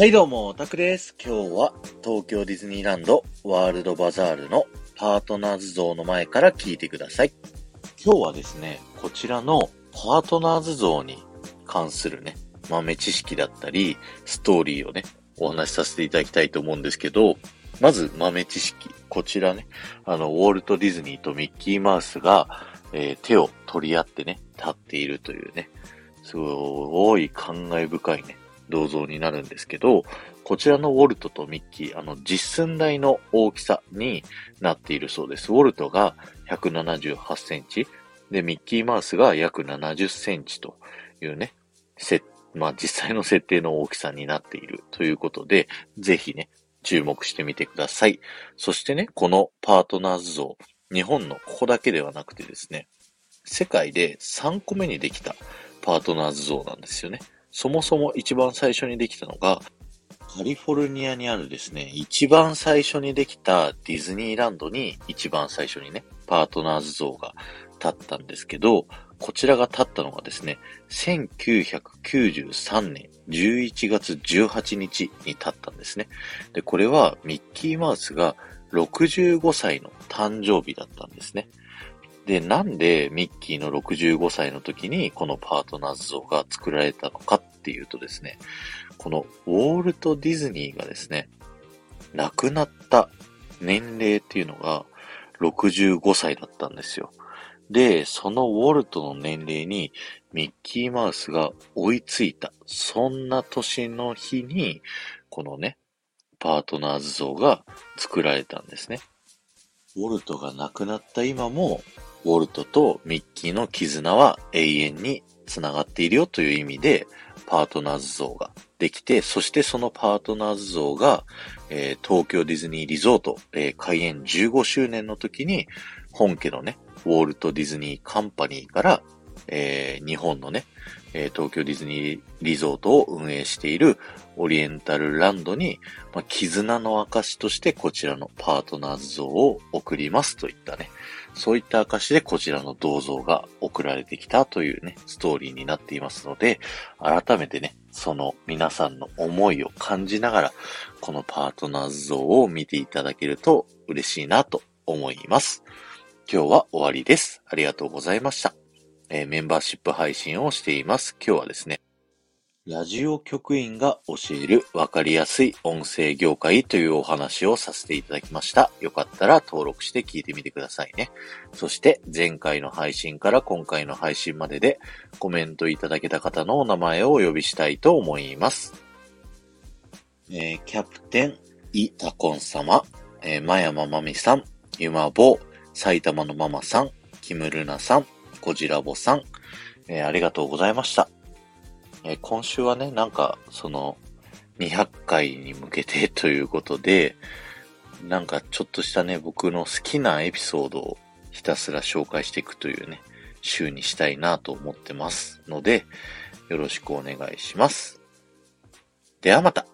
はいどうも、オタクです。今日は東京ディズニーランドワールドバザールのパートナーズ像の前から聞いてください。今日はですね、こちらのパートナーズ像に関するね、豆知識だったり、ストーリーをね、お話しさせていただきたいと思うんですけど、まず豆知識。こちらね、あの、ウォルト・ディズニーとミッキーマウスが、えー手を取り合ってね、立っているというね、すごい感慨深いね、銅像になるんですけど、こちらのウォルトとミッキー、あの、実寸大の大きさになっているそうです。ウォルトが178センチ、で、ミッキーマウスが約70センチというね、せ、まあ、実際の設定の大きさになっているということで、ぜひね、注目してみてください。そしてね、このパートナーズ像、日本のここだけではなくてですね、世界で3個目にできたパートナーズ像なんですよね。そもそも一番最初にできたのが、カリフォルニアにあるですね、一番最初にできたディズニーランドに一番最初にね、パートナーズ像が立ったんですけど、こちらが立ったのがですね、1993年11月18日に立ったんですね。で、これはミッキーマウスが65歳の誕生日だったんですね。で、なんでミッキーの65歳の時にこのパートナーズ像が作られたのかっていうとですね、このウォルト・ディズニーがですね、亡くなった年齢っていうのが65歳だったんですよ。で、そのウォルトの年齢にミッキーマウスが追いついた、そんな年の日に、このね、パートナーズ像が作られたんですね。ウォルトが亡くなった今も、ウォルトとミッキーの絆は永遠に繋がっているよという意味で、パートナーズ像ができて、そしてそのパートナーズ像が、えー東京ディズニーリゾート、えー開園15周年の時に、本家のね、ウォルト・ディズニー・カンパニーから、えー日本のね、えー東京ディズニーリゾートを運営しているオリエンタルランドに、まあ、絆の証としてこちらのパートナーズ像を送りますといったね、そういった証でこちらの銅像が送られてきたというね、ストーリーになっていますので、改めてね、その皆さんの思いを感じながら、このパートナーズ像を見ていただけると嬉しいなと思います。今日は終わりです。ありがとうございました。えーメンバーシップ配信をしています。今日はですね、ラジオ局員が教えるわかりやすい音声業界というお話をさせていただきました。よかったら登録して聞いてみてくださいね。そして前回の配信から今回の配信まででコメントいただけた方のお名前をお呼びしたいと思います。えーキャプテンイタコン様、えー、まやままみさん、ゆまぼう、埼玉のママさん、キムルナさん、コジラボさん、えーありがとうございました。えー今週はね、なんか、その、200回に向けてということで、なんかちょっとしたね、僕の好きなエピソードをひたすら紹介していくというね、週にしたいなと思ってますので、よろしくお願いします。ではまた。